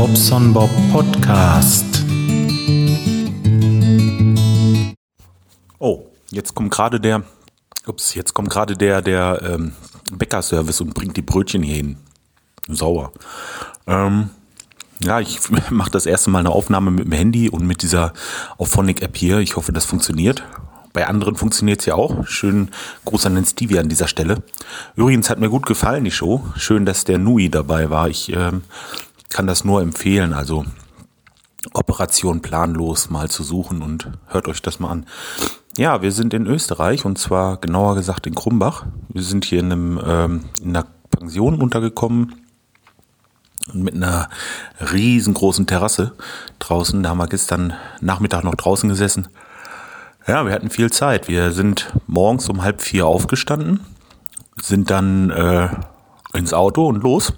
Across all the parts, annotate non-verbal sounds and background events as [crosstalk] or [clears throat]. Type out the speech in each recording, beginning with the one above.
Bobson Bob Podcast. Oh, jetzt kommt gerade der, ups, jetzt kommt gerade der, der ähm, Bäckerservice und bringt die Brötchen hier hin. Sauer. Ähm, ja, ich [laughs] mache das erste Mal eine Aufnahme mit dem Handy und mit dieser Auphonic-App hier. Ich hoffe, das funktioniert. Bei anderen funktioniert es ja auch. Schönen Gruß an den Stevie an dieser Stelle. Übrigens hat mir gut gefallen, die Show. Schön, dass der Nui dabei war. Ich ähm, kann das nur empfehlen. Also Operation planlos mal zu suchen und hört euch das mal an. Ja, wir sind in Österreich und zwar genauer gesagt in Krumbach. Wir sind hier in, einem, ähm, in einer Pension untergekommen mit einer riesengroßen Terrasse draußen. Da haben wir gestern Nachmittag noch draußen gesessen. Ja, wir hatten viel Zeit. Wir sind morgens um halb vier aufgestanden, sind dann äh, ins Auto und los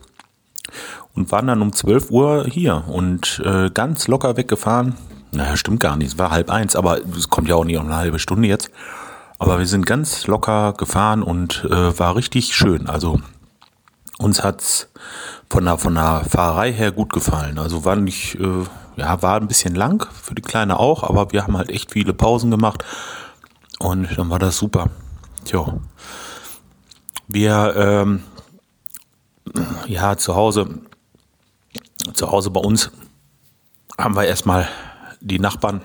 und waren dann um 12 Uhr hier und äh, ganz locker weggefahren. Naja, stimmt gar nicht, es war halb eins, aber es kommt ja auch nicht um eine halbe Stunde jetzt. Aber wir sind ganz locker gefahren und äh, war richtig schön. Also uns hat's von der, von der Fahrerei her gut gefallen. Also war nicht, äh, ja, war ein bisschen lang, für die Kleine auch, aber wir haben halt echt viele Pausen gemacht und dann war das super. Tja. Wir, ähm, ja, zu Hause, zu Hause bei uns haben wir erstmal die Nachbarn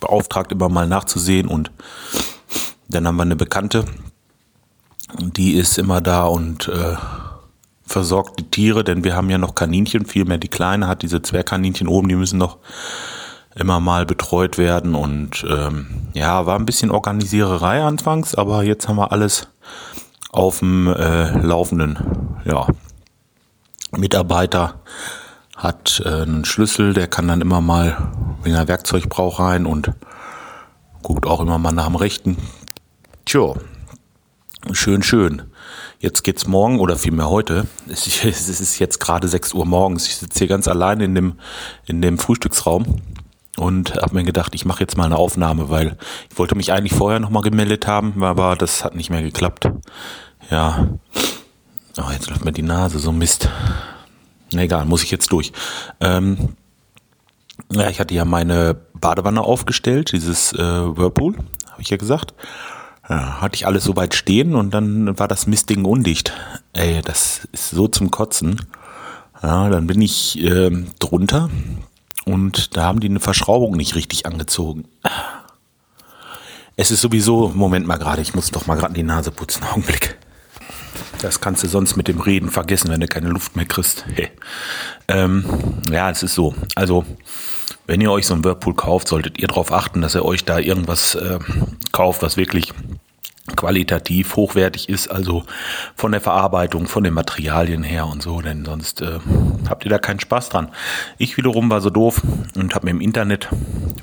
beauftragt, immer mal nachzusehen und dann haben wir eine Bekannte, die ist immer da und äh, versorgt die Tiere, denn wir haben ja noch Kaninchen, vielmehr die Kleine hat diese Zwergkaninchen oben, die müssen noch immer mal betreut werden und ähm, ja, war ein bisschen Organisiererei anfangs, aber jetzt haben wir alles auf dem äh, Laufenden. Ja, Mitarbeiter hat äh, einen Schlüssel, der kann dann immer mal, wenn er Werkzeug braucht, rein und guckt auch immer mal nach dem Rechten. Tja, schön, schön. Jetzt geht's morgen oder vielmehr heute. [laughs] Es ist jetzt gerade 6 Uhr morgens. Ich sitze hier ganz allein in dem, in dem Frühstücksraum und habe mir gedacht, ich mache jetzt mal eine Aufnahme, weil ich wollte mich eigentlich vorher nochmal gemeldet haben, aber das hat nicht mehr geklappt. Ja. Oh, jetzt läuft mir die Nase, so Mist. Na egal, muss ich jetzt durch. Ähm, ja, ich hatte ja meine Badewanne aufgestellt, dieses äh, Whirlpool, habe ich ja gesagt. Ja, hatte ich alles soweit stehen und dann war das Mistding undicht. Ey, das ist so zum Kotzen. Ja, dann bin ich äh, drunter und da haben die eine Verschraubung nicht richtig angezogen. Es ist sowieso, Moment mal gerade, ich muss doch mal gerade die Nase putzen, [laughs] Augenblick. Das kannst du sonst mit dem Reden vergessen, wenn du keine Luft mehr kriegst. Hey. Ähm, ja, es ist so. Also, wenn ihr euch so ein Whirlpool kauft, solltet ihr darauf achten, dass ihr euch da irgendwas äh, kauft, was wirklich qualitativ hochwertig ist, also von der Verarbeitung, von den Materialien her und so, denn sonst äh, habt ihr da keinen Spaß dran. Ich wiederum war so doof und habe mir im Internet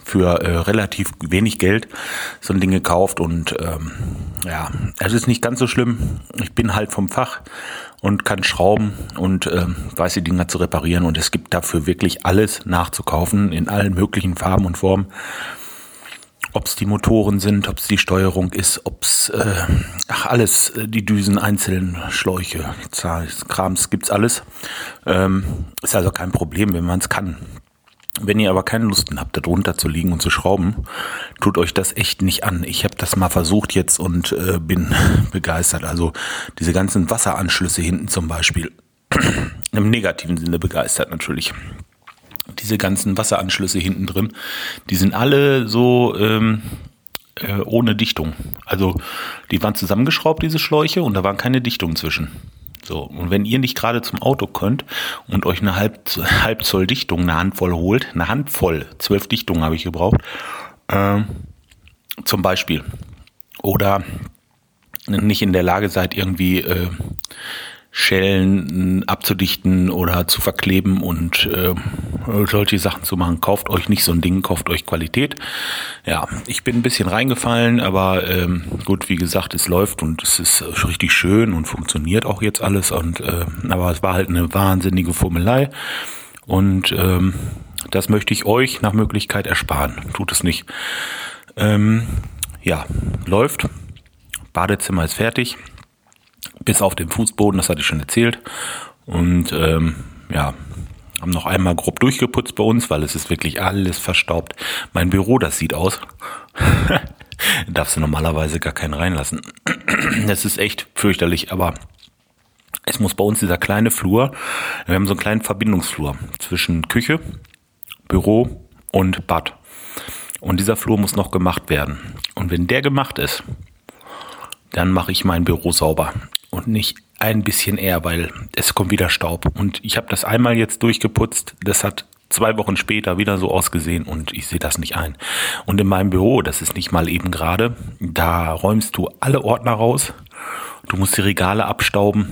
für äh, relativ wenig Geld so ein Ding gekauft und ähm, ja, es ist nicht ganz so schlimm. Ich bin halt vom Fach und kann schrauben und äh, weiß die Dinger zu reparieren und es gibt dafür wirklich alles nachzukaufen in allen möglichen Farben und Formen ob es die Motoren sind, ob es die Steuerung ist, ob es äh, alles, äh, die Düsen einzeln, Schläuche, Krams gibt's alles. Ähm, ist also kein Problem, wenn man es kann. Wenn ihr aber keine Lust habt, da drunter zu liegen und zu schrauben, tut euch das echt nicht an. Ich habe das mal versucht jetzt und äh, bin [laughs] begeistert. Also diese ganzen Wasseranschlüsse hinten zum Beispiel. [clears throat] Im negativen Sinne begeistert natürlich diese ganzen Wasseranschlüsse hinten drin, die sind alle so ähm, äh, ohne Dichtung. Also die waren zusammengeschraubt, diese Schläuche, und da waren keine Dichtungen zwischen. So, und wenn ihr nicht gerade zum Auto könnt und euch eine halb, halb Zoll Dichtung, eine Handvoll holt, eine Handvoll, zwölf Dichtungen habe ich gebraucht, äh, zum Beispiel, oder nicht in der Lage seid, irgendwie äh, Schellen abzudichten oder zu verkleben und äh, solche Sachen zu machen. Kauft euch nicht so ein Ding, kauft euch Qualität. Ja, ich bin ein bisschen reingefallen, aber ähm, gut, wie gesagt, es läuft und es ist richtig schön und funktioniert auch jetzt alles. Und äh, aber es war halt eine wahnsinnige Formelei und ähm, das möchte ich euch nach Möglichkeit ersparen. Tut es nicht. Ähm, ja, läuft. Badezimmer ist fertig bis auf den Fußboden, das hatte ich schon erzählt. Und ähm, ja, Haben noch einmal grob durchgeputzt bei uns, weil es ist wirklich alles verstaubt. Mein Büro, das sieht aus. [laughs] Darfst du normalerweise gar keinen reinlassen. [clears throat] Das ist echt fürchterlich, aber es muss bei uns dieser kleine Flur, wir haben so einen kleinen Verbindungsflur zwischen Küche, Büro und Bad. Und dieser Flur muss noch gemacht werden. Und wenn der gemacht ist, dann mache ich mein Büro sauber. Und nicht ein bisschen eher, weil es kommt wieder Staub. Und ich habe das einmal jetzt durchgeputzt. Das hat zwei Wochen später wieder so ausgesehen und ich sehe das nicht ein. Und in meinem Büro, das ist nicht mal eben gerade, da räumst du alle Ordner raus. Du musst die Regale abstauben.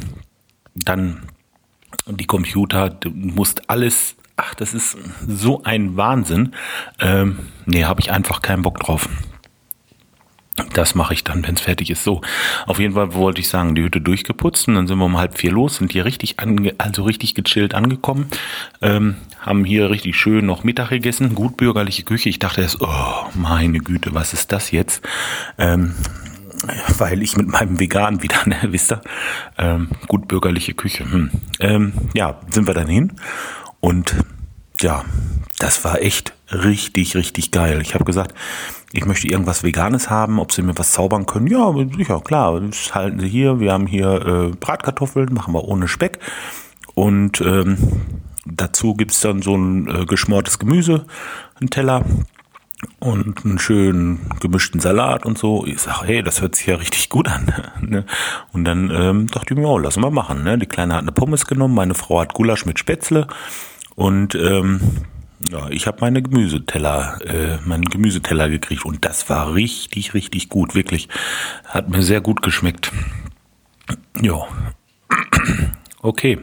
Dann die Computer, du musst alles ach, das ist so ein Wahnsinn. Ähm, nee, habe ich einfach keinen Bock drauf. Das mache ich dann, wenn es fertig ist. So, auf jeden Fall wollte ich sagen, die Hütte durchgeputzt und dann sind wir um halb vier los, sind hier richtig ange also richtig gechillt angekommen, ähm, haben hier richtig schön noch Mittag gegessen, gut bürgerliche Küche. Ich dachte erst, oh meine Güte, was ist das jetzt? Ähm, weil ich mit meinem Vegan wieder, ne, [laughs] wisst ihr, ähm, gut bürgerliche Küche. Hm. Ähm, ja, sind wir dann hin und ja, das war echt richtig, richtig geil. Ich habe gesagt, ich möchte irgendwas Veganes haben, ob sie mir was zaubern können. Ja, sicher, klar. Das halten sie hier. Wir haben hier äh, Bratkartoffeln, machen wir ohne Speck. Und ähm, dazu gibt's dann so ein äh, geschmortes Gemüse, einen Teller und einen schönen gemischten Salat und so. Ich sage, hey, das hört sich ja richtig gut an. [laughs] Ne? und dann ähm, dachte ich mir, oh, lassen wir machen. Ne? Die Kleine hat eine Pommes genommen, meine Frau hat Gulasch mit Spätzle und ähm, ja, ich habe meine Gemüseteller, äh, meinen Gemüseteller gekriegt und das war richtig, richtig gut, wirklich. Hat mir sehr gut geschmeckt. Ja. [clears throat] Okay.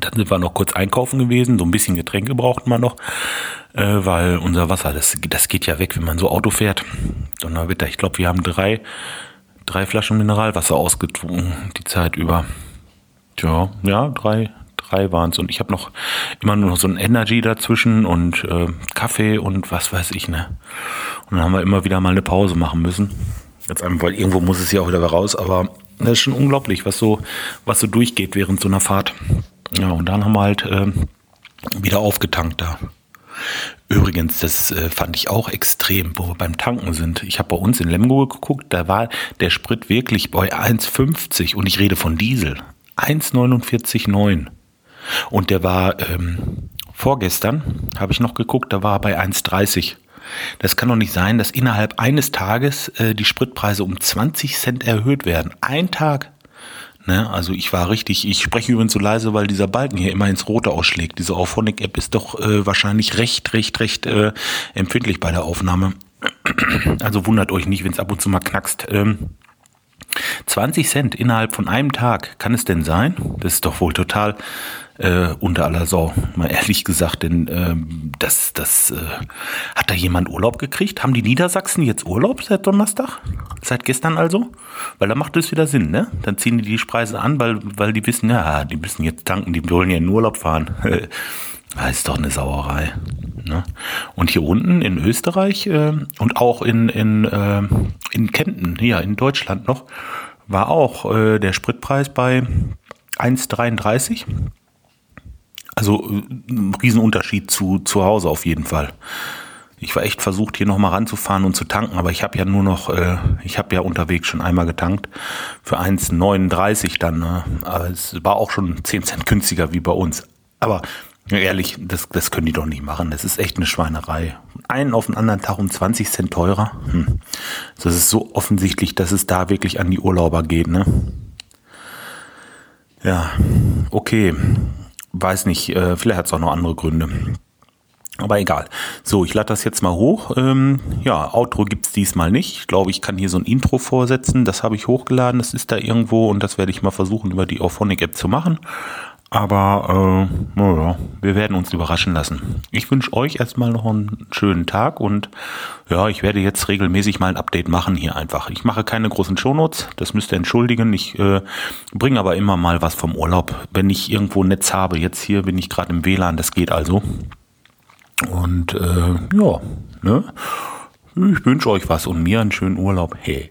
Dann sind wir noch kurz einkaufen gewesen, so ein bisschen Getränke brauchten wir noch, äh, weil unser Wasser, das, das geht ja weg, wenn man so Auto fährt. Donnerwetter, ich glaube, wir haben drei, drei Flaschen Mineralwasser ausgetrunken, die Zeit über. Tja, ja, drei, es. Und ich habe noch immer nur noch so ein Energy dazwischen und äh, Kaffee und was weiß ich, ne? Und dann haben wir immer wieder mal eine Pause machen müssen. Jetzt einfach, weil irgendwo muss es ja auch wieder raus, aber das ist schon unglaublich, was so, was so durchgeht während so einer Fahrt. Ja, und dann haben wir halt äh, wieder aufgetankt da. Übrigens, das äh, fand ich auch extrem, wo wir beim Tanken sind. Ich habe bei uns in Lemgo geguckt, da war der Sprit wirklich bei 1,50 und ich rede von Diesel. 1,49,9. Und der war ähm, vorgestern, habe ich noch geguckt, da war er bei 1,30. Das kann doch nicht sein, dass innerhalb eines Tages äh, die Spritpreise um 20 Cent erhöht werden. Ein Tag. Ne? Also ich war richtig, ich spreche übrigens so leise, weil dieser Balken hier immer ins Rote ausschlägt. Diese Auphonic-App ist doch äh, wahrscheinlich recht, recht, recht äh, empfindlich bei der Aufnahme. Also wundert euch nicht, wenn es ab und zu mal knackst. Ähm, 20 Cent innerhalb von einem Tag, kann es denn sein? Das ist doch wohl total äh, unter aller Sau, mal ehrlich gesagt, denn ähm, das, das äh, hat da jemand Urlaub gekriegt? Haben die Niedersachsen jetzt Urlaub seit Donnerstag? Seit gestern also? Weil da macht es wieder Sinn, ne? Dann ziehen die die Preise an, weil, weil die wissen, ja, die müssen jetzt tanken, die wollen ja in Urlaub fahren. das [laughs] ist doch eine Sauerei. Ne? Und hier unten in Österreich äh, und auch in, in, äh, in Kempten, hier in Deutschland noch, war auch äh, der Spritpreis bei 1,33 also äh, ein Riesenunterschied zu zu Hause auf jeden Fall. Ich war echt versucht, hier nochmal ranzufahren und zu tanken, aber ich habe ja nur noch, äh, ich habe ja unterwegs schon einmal getankt für 1,39 dann. Ne? Aber es war auch schon 10 Cent günstiger wie bei uns. Aber ehrlich, das, das können die doch nicht machen. Das ist echt eine Schweinerei. Einen auf den anderen Tag um 20 Cent teurer. Hm. Das ist so offensichtlich, dass es da wirklich an die Urlauber geht. Ne? Ja, okay weiß nicht, äh, vielleicht hat es auch noch andere Gründe. Aber egal. So, ich lade das jetzt mal hoch. Ähm, ja, Outro gibt's diesmal nicht. Ich glaube, ich kann hier so ein Intro vorsetzen. Das habe ich hochgeladen. Das ist da irgendwo und das werde ich mal versuchen, über die Auphonic-App zu machen. Aber äh, naja, wir werden uns überraschen lassen. Ich wünsche euch erstmal noch einen schönen Tag und ja, ich werde jetzt regelmäßig mal ein Update machen hier einfach. Ich mache keine großen Shownotes, das müsst ihr entschuldigen. Ich äh, bringe aber immer mal was vom Urlaub, wenn ich irgendwo Netz habe. Jetzt hier bin ich gerade im WLAN, das geht also. Und äh, ja, ne? Ich wünsche euch was und mir einen schönen Urlaub. Hey.